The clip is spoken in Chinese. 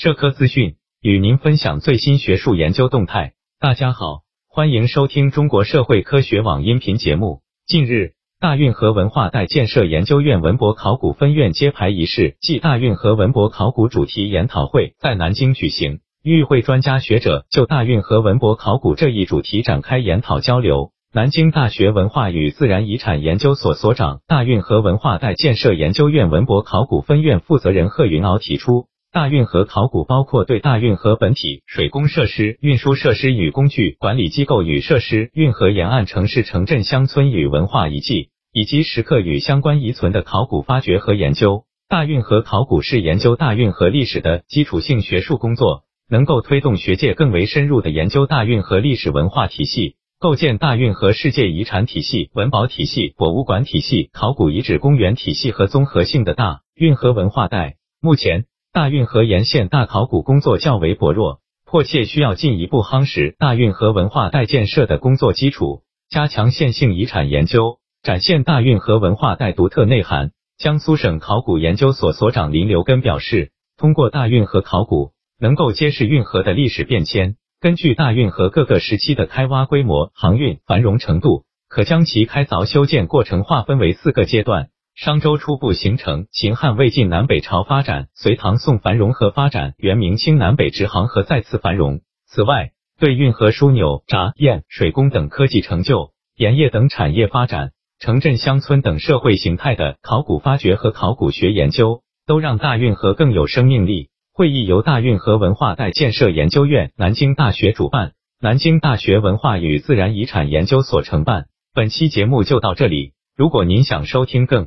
社科资讯与您分享最新学术研究动态。大家好，欢迎收听中国社会科学网音频节目。近日，大运河文化带建设研究院文博考古分院揭牌仪式暨大运河文博考古主题研讨会在南京举行，与会专家学者就大运河文博考古这一主题展开研讨交流。南京大学文化与自然遗产研究所所长、大运河文化带建设研究院文博考古分院负责人贺云敖提出。大运河考古包括对大运河本体、水工设施、运输设施与工具、管理机构与设施、运河沿岸城市、城镇、乡村与文化遗迹，以及石刻与相关遗存的考古发掘和研究。大运河考古是研究大运河历史的基础性学术工作，能够推动学界更为深入的研究大运河历史文化体系，构建大运河世界遗产体系、文保体系、博物馆体系、考古遗址公园体系和综合性的大运河文化带。目前。大运河沿线大考古工作较为薄弱，迫切需要进一步夯实大运河文化带建设的工作基础，加强线性遗产研究，展现大运河文化带独特内涵。江苏省考古研究所所长林留根表示，通过大运河考古，能够揭示运河的历史变迁。根据大运河各个时期的开挖规模、航运繁荣程度，可将其开凿修建过程划分为四个阶段。商周初步形成，秦汉魏晋南北朝发展，隋唐宋繁荣和发展，元明清南北直航和再次繁荣。此外，对运河枢纽、闸堰、水工等科技成就、盐业等产业发展、城镇乡村等社会形态的考古发掘和考古学研究，都让大运河更有生命力。会议由大运河文化带建设研究院、南京大学主办，南京大学文化与自然遗产研究所承办。本期节目就到这里。如果您想收听更